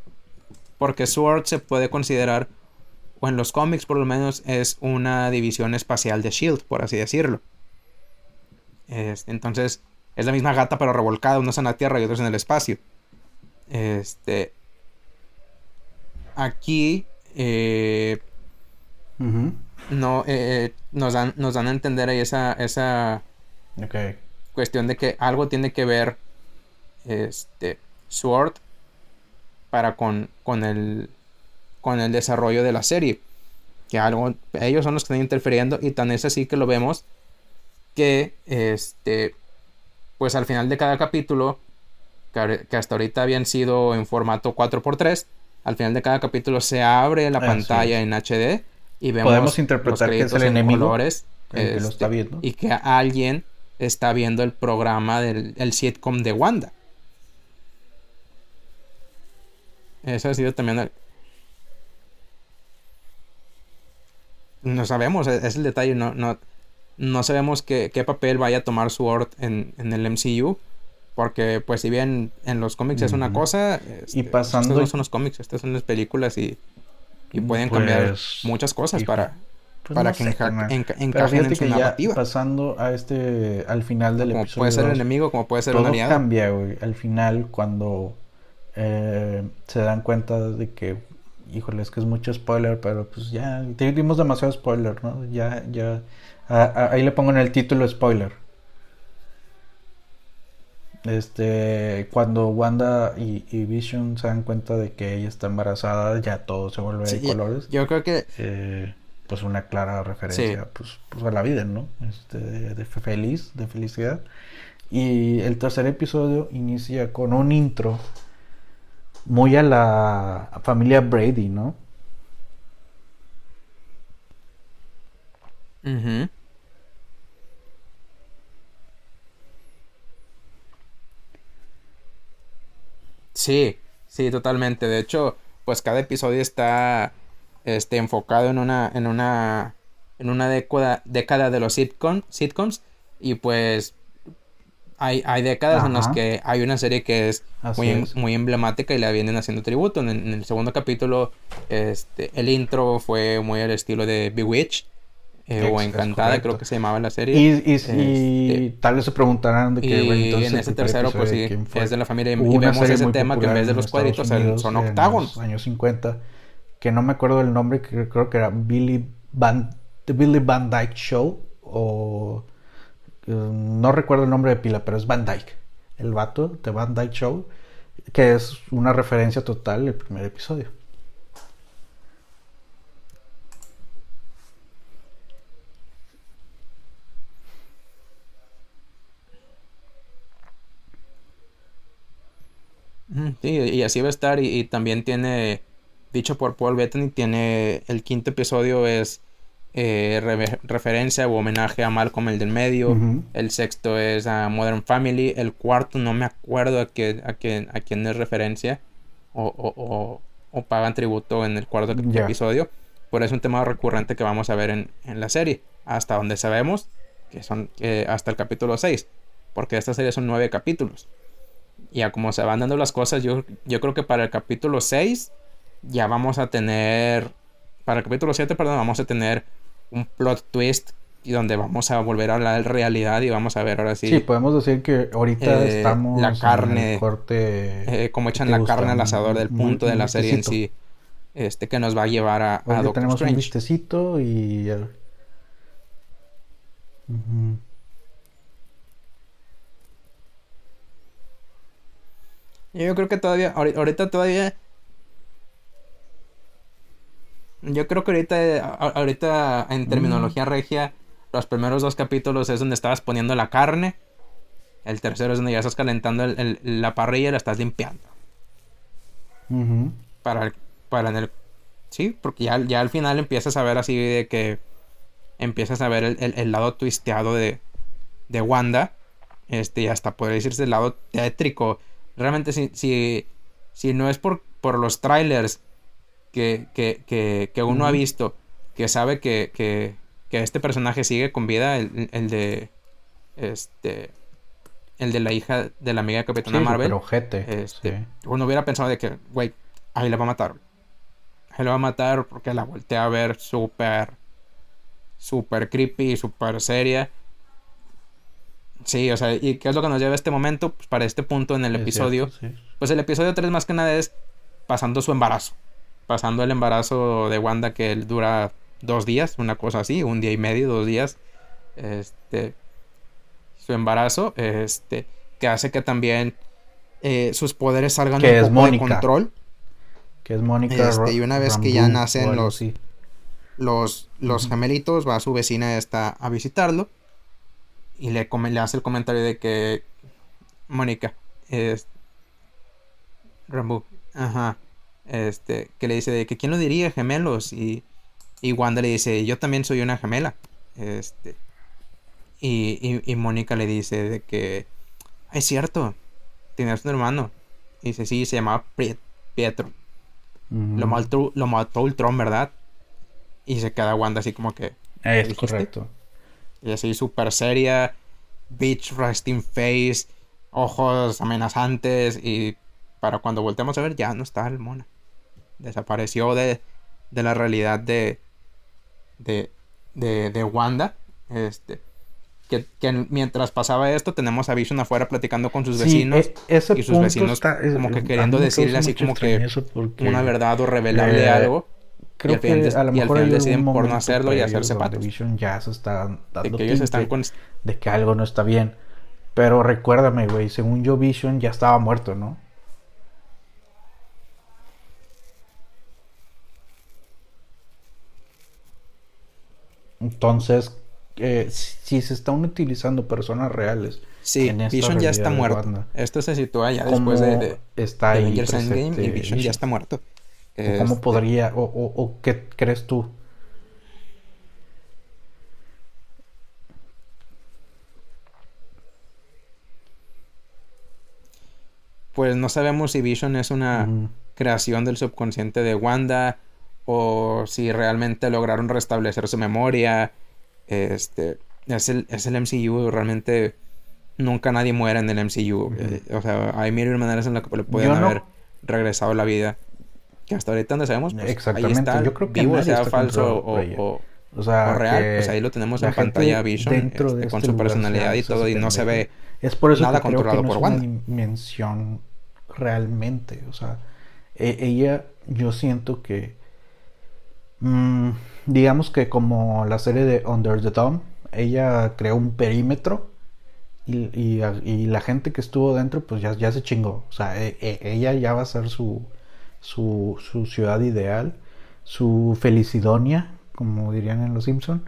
C: porque Sword se puede considerar o en los cómics por lo menos, es una división espacial de Shield, por así decirlo. Este, entonces, es la misma gata pero revolcada, unos en la Tierra y otros en el espacio. Este. Aquí. Eh, no, eh, nos, dan, nos dan a entender ahí esa, esa cuestión de que algo tiene que ver este, Sword para con, con el con el desarrollo de la serie. Que algo, ellos son los que están interfiriendo y tan es así que lo vemos que este pues al final de cada capítulo que, hasta ahorita habían sido en formato 4x3 al final de cada capítulo se abre la pantalla en HD y vemos
B: podemos interpretar que es el enemigo
C: colores,
B: que lo está viendo
C: y que alguien está viendo el programa del el sitcom de Wanda eso ha sido también no sabemos, es, el detalle, no, no, no sabemos qué, papel vaya a tomar Sword en, en el MCU. Porque, pues, si bien en los cómics es una cosa,
B: y este, pasando... estos
C: no son los cómics, estas son las películas y, y pueden cambiar pues, muchas cosas para, pues para que encajen en su narrativa.
B: pasando a este, al final del
C: como episodio. Puede ser el enemigo, como puede ser
B: todo
C: un aliado.
B: cambia, güey. Al final, cuando eh, se dan cuenta de que híjole, es que es mucho spoiler, pero pues ya, te dimos demasiado spoiler, ¿no? Ya, ya, ahí le pongo en el título spoiler. Este, cuando Wanda y, Vision se dan cuenta de que ella está embarazada, ya todo se vuelve de colores.
C: Yo creo que...
B: Eh, pues una clara referencia pues, pues, a la vida, ¿no? Este, de feliz, de felicidad. Y el tercer episodio inicia con un intro muy a la familia Brady, ¿no?
C: Sí, sí, totalmente. De hecho, pues cada episodio está este, enfocado en una, en una, en una década, década de los sitcoms y pues hay, hay décadas en las que hay una serie que es muy, muy emblemática y la vienen haciendo tributo. En, el segundo capítulo, este, el intro fue muy al estilo de Bewitched. Eh, o Encantada, creo que se llamaba la serie.
B: Y, y, este, tal vez se preguntarán de qué
C: Y en ese tercero, pues sí, es de la familia. y vemos ese tema que en vez de los cuadritos son octágonos.
B: En los años 50, que no me acuerdo del nombre, que creo que era Billy Van, The Billy Van Dyke Show o no recuerdo el nombre de pila, pero es Van Dyke, el vato de Van Dyke Show, que es una referencia total el primer episodio.
C: Sí, y así va a estar. Y, y, también tiene, dicho por Paul Bettany, tiene el quinto episodio es eh, referencia o homenaje a Malcolm el del medio. El sexto es a Modern Family. El cuarto no me acuerdo a, qué, a, quién, a quién es referencia o, o, pagan tributo en el cuarto episodio. Pero es un tema recurrente que vamos a ver en, la serie. Hasta donde sabemos que son hasta el capítulo 6. Porque esta serie son nueve capítulos. Y a como se van dando las cosas, yo, yo creo que para el capítulo 6 ya vamos a tener. Para el capítulo 7, perdón, vamos a tener un plot twist y donde vamos a volver a hablar la realidad y vamos a ver ahora sí.
B: Sí, podemos decir que ahorita
C: eh,
B: estamos
C: la carne,
B: en el corte,
C: eh, como echan la carne al asador del punto de la serie en sí, este que nos va a llevar a, a
B: tenemos un vistecito y.
C: Yo creo que todavía, ahorita todavía yo creo que ahorita, ahorita en terminología regia, los primeros dos capítulos es donde estabas poniendo la carne. El tercero es donde ya estás calentando la parrilla y la estás limpiando. Para, para en el... Sí, porque ya, ya al final empiezas a ver así de que... Empiezas a ver el, lado twisteado de, de Wanda. Este, y hasta podría decirse el lado tétrico. Realmente si, si, si no es por, por los trailers que, que, que, uno ha visto, que sabe que, que, este personaje sigue con vida, el, el de... Este el de la hija de la amiga de Capitana Marvel. este, Uno hubiera pensado de que, güey, ahí la va a matar. Ahí la va a matar porque la voltea a ver súper, súper creepy, súper seria. Sí, o sea, ¿y qué es lo que nos lleva a este momento? Pues para este punto en el episodio. Pues el episodio 3 más que nada es pasando su embarazo. Pasando el embarazo de Wanda que dura dos días, una cosa así, un día y medio, dos días. Este su embarazo, este, que hace que también eh, sus poderes salgan
B: un poco de control. Que es Mónica.
C: Este, y una vez que ya nacen los, los, los gemelitos, va a su vecina esta a visitarlo. Y le, le hace el comentario de que Mónica es Rambo, ajá, este, que le dice de que quién lo diría gemelos y, y Wanda le dice yo también soy una gemela, este, y, y, Mónica le dice de que, es cierto, tienes un hermano. Y dice, sí, se llamaba Pietro. lo, mató, lo mató Ultron, ¿verdad? Y se queda Wanda así como que...
B: Es correcto.
C: Y así súper seria, bitch resting face, ojos amenazantes y para cuando volteamos a ver ya no está el mona. Desapareció de, de la realidad de, de, de, de Wanda. Este, que, mientras pasaba esto tenemos a Vision afuera platicando con sus vecinos
B: e,
C: y sus vecinos como que queriendo decirle así como que una verdad o revelarle eh, algo
B: creo y al que a lo mejor
C: al deciden por no hacerlo y hacerse patos.
B: Vision ya se está dando
C: de que ellos están con...
B: de que algo no está bien. Pero recuérdame güey según yo Vision ya estaba muerto no entonces si se están utilizando personas reales.
C: Sí, Vision ya está muerto. Esto se sitúa ya después de,
B: está de
C: Avengers Endgame y Vision ya está muerto.
B: ¿Cómo este podría, o, o, qué crees tú?
C: Pues no sabemos si Vision es una creación del subconsciente de Wanda o si realmente lograron restablecer su memoria este, es el, es el MCU, realmente nunca nadie muere en el MCU. Eh, o sea, hay mil maneras en las que le pueden haber regresado la vida. Que hasta ahorita no sabemos, pues,
B: Exactamente. Yo creo que
C: vivo, sea falso o, o, sea, real, pues ahí lo tenemos en pantalla Vision este, con este su personalidad y todo, y no se ve
B: es por eso nada controlado por Wanda. Una dimensión realmente, o sea, e, ella, yo siento que Mm, digamos que como la serie de Under the Dome, ella creó un perímetro y, la gente que estuvo dentro pues ya, ya se chingó. O sea, e, e, ella ya va a ser su, su, ciudad ideal, su felicidonia, como dirían en Los Simpson.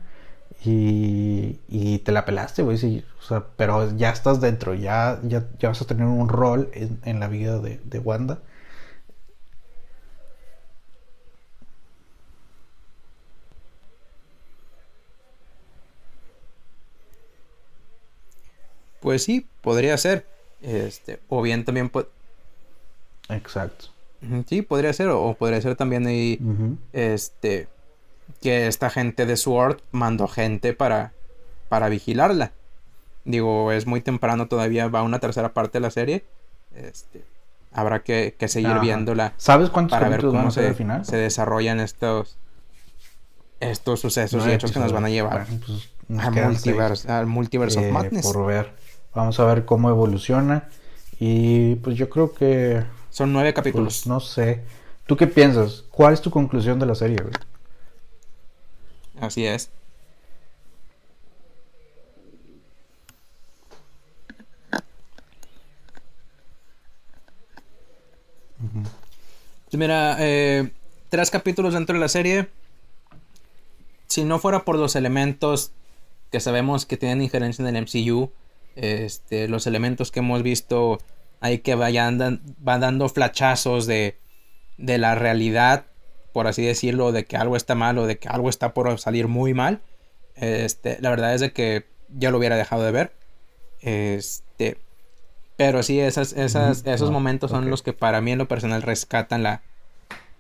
B: Y, y te la pelaste, o sea, pero ya estás dentro, ya, ya, ya vas a tener un rol en, en la vida de, de Wanda.
C: Pues sí, podría ser. Este, o bien también
B: Exacto.
C: Sí, podría ser. O, podría ser también ahí. Este. Que esta gente de SWORD mandó gente para. para vigilarla. Digo, es muy temprano todavía. Va una tercera parte de la serie. Este. Habrá que, seguir viéndola.
B: ¿Sabes cuántos
C: para ver cómo se, final? se desarrollan estos. Estos sucesos y hechos que nos van a llevar pues, al, multiverse, al multiverso of eh, Madness.
B: Por ver. Vamos a ver cómo evoluciona. Y pues yo creo que...
C: Son nueve capítulos.
B: Pues, no sé. ¿Tú qué piensas? ¿Cuál es tu conclusión de la serie?
C: Así es. Mira, eh, tres capítulos dentro de la serie. Si no fuera por los elementos que sabemos que tienen injerencia en el MCU, este, los elementos que hemos visto ahí que vayan dando flachazos de, de la realidad, por así decirlo, de que algo está mal o de que algo está por salir muy mal. Este, la verdad es de que ya lo hubiera dejado de ver. Este, pero sí, esas, esas, esos momentos son los que para mí en lo personal rescatan la,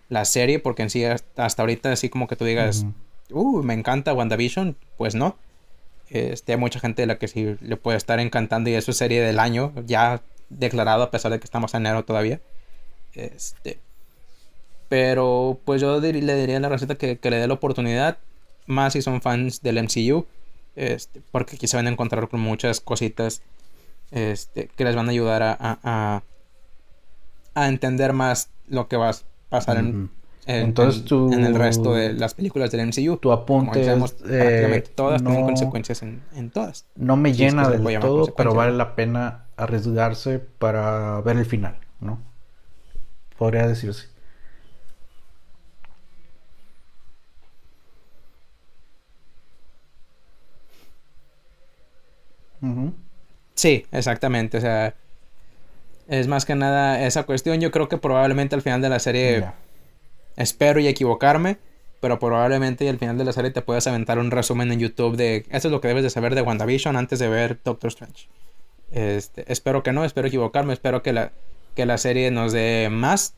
C: la serie, porque en sí hasta, ahorita así como que tú digas, uh, me encanta WandaVision, pues no. Este, hay mucha gente de la que sí le puede estar encantando y es su serie del año, ya declarado a pesar de que estamos en enero todavía. Este, pero pues yo le diría a la receta que, le dé la oportunidad, más si son fans del MCU, este, porque aquí se van a encontrar con muchas cositas este, que les van a ayudar a, a, a entender más lo que va a pasar en, entonces tú, en el resto de las películas del MCU.
B: Tu apunte
C: eh, todas tienen consecuencias en, todas.
B: No me llena del todo, pero vale la pena arriesgarse para ver el final, ¿no? Podría decirse.
C: Sí, exactamente. O sea, es más que nada esa cuestión. Yo creo que probablemente al final de la serie Espero y equivocarme, pero probablemente al final de la serie te puedas aventar un resumen en YouTube de esto es lo que debes de saber de WandaVision antes de ver Doctor Strange. Este, espero que no, espero equivocarme, espero que la, que la serie nos dé más,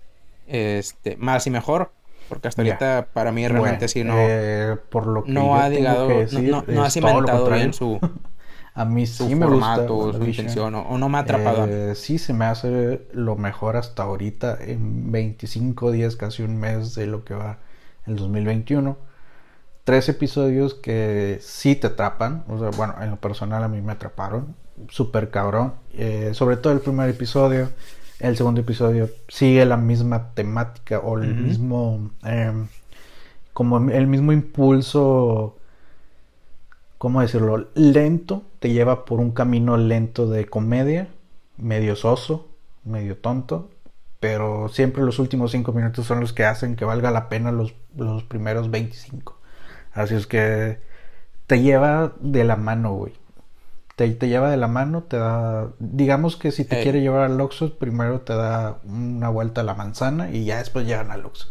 C: este, más y mejor, porque hasta ahorita para mí realmente sí no,
B: eh, por lo que
C: no ha digado, no, no, ha cimentado bien su,
B: a mí sí me formato,
C: gusta su intención, o, no me ha atrapado.
B: Eh, sí, se me hace lo mejor hasta ahorita, en 25 días, casi un mes de lo que va el 2021. Tres episodios que sí te atrapan, o sea, bueno, en lo personal a mí me atraparon, súper cabrón. Eh, sobre todo el primer episodio, el segundo episodio sigue la misma temática o el mismo, em, como el mismo impulso ¿cómo decirlo? Lento, te lleva por un camino lento de comedia, medio soso, medio tonto, pero siempre los últimos cinco minutos son los que hacen que valga la pena los, los primeros 25. Así es que te lleva de la mano, güey. Te, te, lleva de la mano, te da... Digamos que si te quiere llevar al Oxxo, primero te da una vuelta a la manzana y ya después llegan al Oxxo.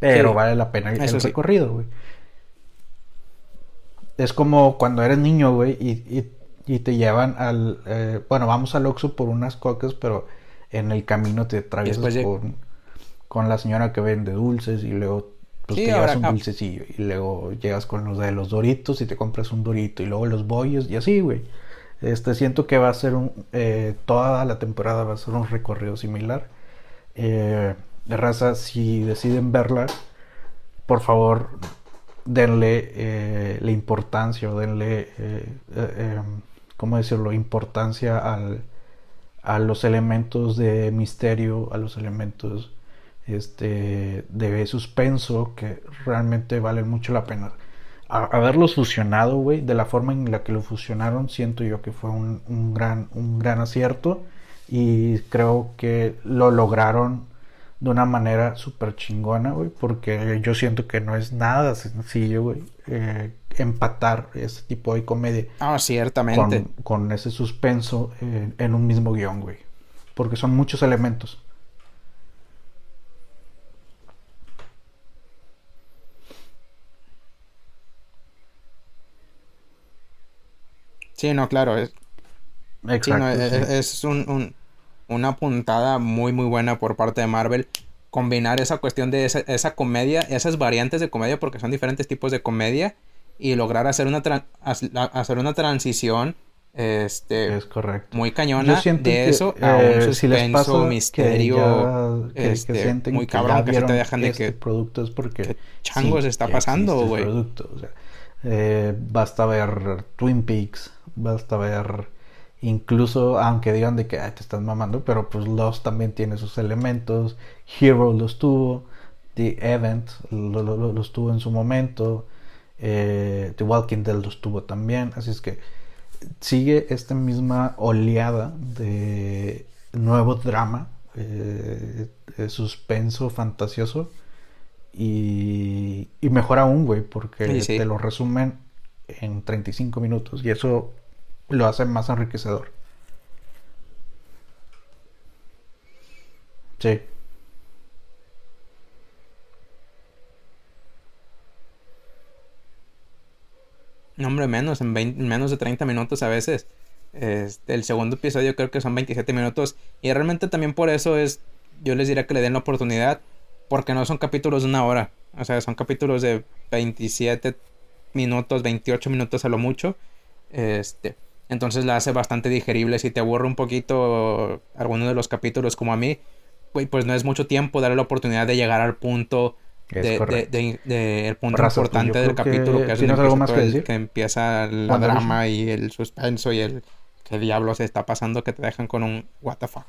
B: Pero vale la pena el, recorrido, güey es como cuando eres niño, güey, y, te llevan al... Eh, bueno, vamos al Oxxo por unas cocas, pero en el camino te atraviesas con, con la señora que vende dulces y luego pues, te llevas un dulcecillo y luego llegas con los de los doritos y te compras un dorito y luego los bollos y así, güey. Este, siento que va a ser un... Eh, toda la temporada va a ser un recorrido similar. Eh, de raza, si deciden verla, por favor denle eh, la importancia o denle, eh, eh, em, ¿cómo decirlo?, importancia al, a los elementos de misterio, a los elementos este, de suspenso que realmente valen mucho la pena. haberlos fusionado, güey, de la forma en la que lo fusionaron, siento yo que fue un, un, gran, un gran acierto y creo que lo lograron de una manera súper chingona, güey, porque yo siento que no es nada sencillo, güey, eh, empatar ese tipo de comedia.
C: Ah, ciertamente.
B: Con, ese suspenso en un mismo guion, güey, porque son muchos elementos.
C: Sí, no, claro, es, Exacto, es, un una puntada muy muy buena por parte de Marvel. Combinar esa cuestión de esa, comedia, esas variantes de comedia, porque son diferentes tipos de comedia, y lograr hacer una, hacer una transición este
B: es correcto.
C: muy cañona de eso a un eh, suspenso misterio este, muy cabrón que se te dejan de este que
B: producto es porque
C: changos está pasando güey.
B: eh, basta ver Twin Peaks basta ver Incluso, aunque digan de que te estás mamando, pero pues Lost también tiene sus elementos. Hero los tuvo. The Event los tuvo en su momento. Eh, The Walking Dead los tuvo también. Así es que sigue esta misma oleada de nuevo drama eh, suspenso fantasioso. Y, y mejor aún, güey, porque
C: Sí, sí.
B: te lo resumen en 35 minutos y eso lo hace más enriquecedor. Sí.
C: No, hombre, menos, en, 20 en menos de 30 minutos a veces. Este, el segundo episodio creo que son 27 minutos. Y realmente también por eso es, yo les diría que le den la oportunidad. Porque no son capítulos de una hora. O sea, son capítulos de 27 minutos, 28 minutos a lo mucho. Este, entonces la hace bastante digerible. Si te aburre un poquito alguno de los capítulos como a mí, pues no es mucho tiempo darle la oportunidad de llegar al punto de, de-
B: correcto.
C: de- de- el punto
B: pues,
C: importante del
B: que
C: capítulo que es
B: tienes algo
C: empieza
B: más que
C: el-
B: decir.
C: que empieza
B: WandaVision.
C: drama y el suspenso y el qué diablos está pasando que te dejan con un what the fuck.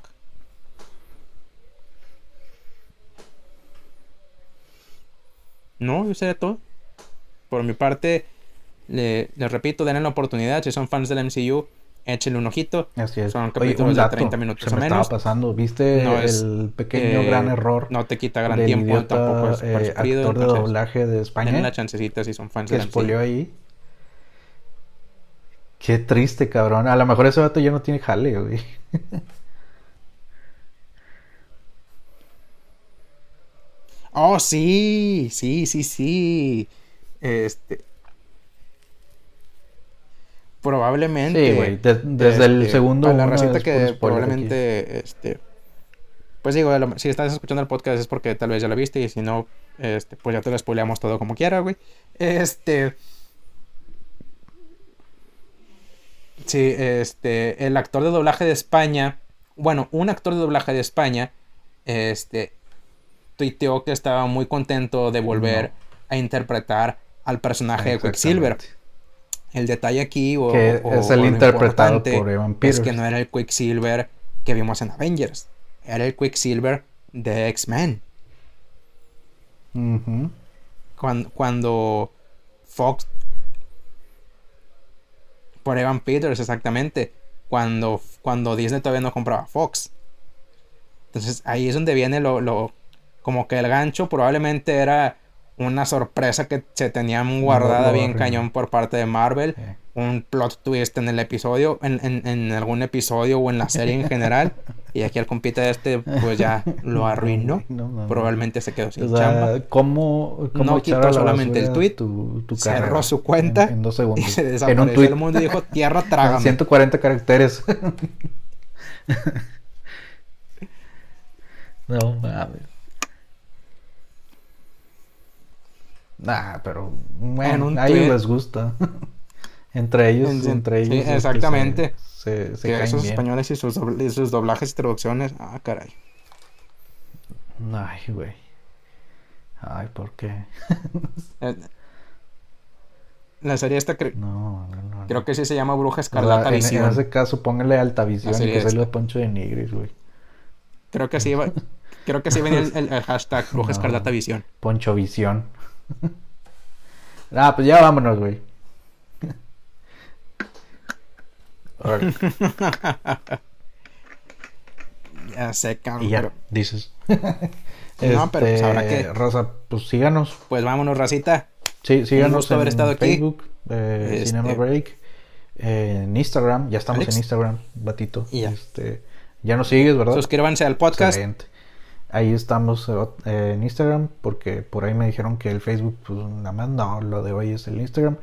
C: No, yo sería todo. Por mi parte, le- les repito, denle la oportunidad. Si son fans del MCU, échenle un ojito.
B: Así es.
C: Son capítulos de
B: dato,
C: 30 minutos
B: se
C: o
B: me
C: menos.
B: estaba pasando. ¿Viste
C: No es,
B: el pequeño
C: eh,
B: gran error
C: No te quita gran tiempo,
B: idiota
C: tampoco es
B: eh, actor de
C: entonces,
B: doblaje de
C: Denle
B: España
C: la chancecita si son fans
B: que
C: del MCU.
B: ahí? Qué triste, cabrón. A lo mejor ese vato ya no tiene jale, güey.
C: Oh, sí, sí, sí, sí. Este. Probablemente.
B: Sí, güey. de- desde el
C: este,
B: segundo
C: la racita que probablemente. Este. Pues digo, si estás escuchando el podcast es porque tal vez ya lo viste y si no, este, pues ya te lo spoileamos todo como quiera, güey. Este. Sí, este. El actor de doblaje de España. Bueno, un actor de doblaje de España. Este. Tuiteó que estaba muy contento de volver a interpretar al personaje de Quicksilver. El detalle aquí, o,
B: Que
C: o-
B: es el interpretado por Evan
C: es
B: Peters.
C: que no era el Quicksilver que vimos en Avengers. Era el Quicksilver de X-Men. Cuando, cuando Fox. Por Evan Peters, exactamente. Cuando, cuando Disney todavía no compraba Fox. Entonces ahí es donde viene lo, lo. Como que el gancho probablemente era una sorpresa que se tenían guardada bien cañón por parte de Marvel.
B: Sí.
C: Un plot twist en el episodio, en, en- en algún episodio o en la serie en general. y aquí el compita este, pues ya lo arruinó.
B: No.
C: Probablemente se quedó sin
B: O sea,
C: chamba.
B: ¿cómo, cómo
C: No quitó solamente el tweet,
B: tu, tu
C: cerró su cuenta
B: en, en dos segundos.
C: Y se
B: en un
C: desapareció
B: tweet.
C: del mundo y dijo, tierra, trágame.
B: 140 caracteres. no mames. Nah, pero
C: En
B: bueno, a ellos les gusta. entre ellos,
C: En-
B: entre
C: sí,
B: ellos. este,
C: exactamente.
B: Se, se, se caen
C: esos
B: bien.
C: españoles y sus, dobl- y sus doblajes y traducciones. Ah, caray.
B: Ay, güey. Ay, ¿por qué?
C: Eh, La serie esta cre-
B: No, no, no.
C: creo que sí se llama Bruja
B: O sea,
C: Escarlata
B: en, en
C: Visión.
B: ese caso, póngale alta visión
C: Así
B: y que
C: es.
B: salga Poncho de Nigris, güey.
C: Creo que sí va- creo que sí venía el, el- el hashtag Bruja. Escarlata Visión.
B: Poncho Visión. ah, pues ya vámonos, güey.
C: Ya sé, cabrón.
B: y ya,
C: pero-
B: dices.
C: No, pero pues, habrá que-
B: Raza, pues síganos.
C: Pues vámonos, racita.
B: Sí, síganos en
C: haber estado aquí.
B: Facebook, eh,
C: Este-
B: Cinema Break, eh, en Instagram, ya estamos
C: Alex.
B: en Instagram, batito.
C: Y ya.
B: Este, ya nos sigues, ¿verdad?
C: Suscríbanse al podcast.
B: Excelente. Ahí estamos eh, en Instagram, porque por ahí me dijeron que el Facebook, pues nada más no, lo de hoy es el Instagram.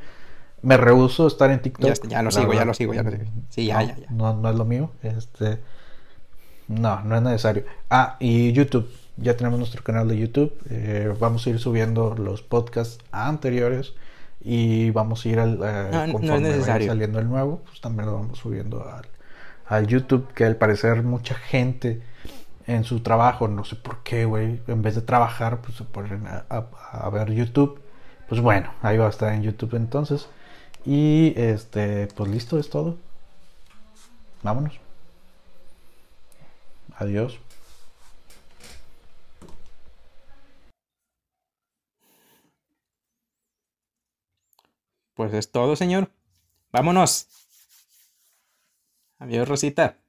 B: Me rehuso estar en TikTok.
C: Ya, ya lo sigo, ya lo sigo, ya lo sigo. Sí, ya,
B: no,
C: ya, ya.
B: No, no es lo mío. Este, no, no es necesario. Ah, y YouTube. Ya tenemos nuestro canal de YouTube. Eh, vamos a ir subiendo los podcasts anteriores y vamos a ir al, eh,
C: No, no es
B: conforme vaya
C: necesario.
B: saliendo el nuevo, pues también lo vamos subiendo al, al YouTube, que al parecer mucha gente en su trabajo, no sé por qué, güey, en vez de trabajar, pues se ponen a, a- ver YouTube. Pues bueno, ahí va a estar en YouTube entonces. Y este, pues listo, es todo. Vámonos. Adiós.
C: Pues es todo, señor. Vámonos. Adiós, Rosita.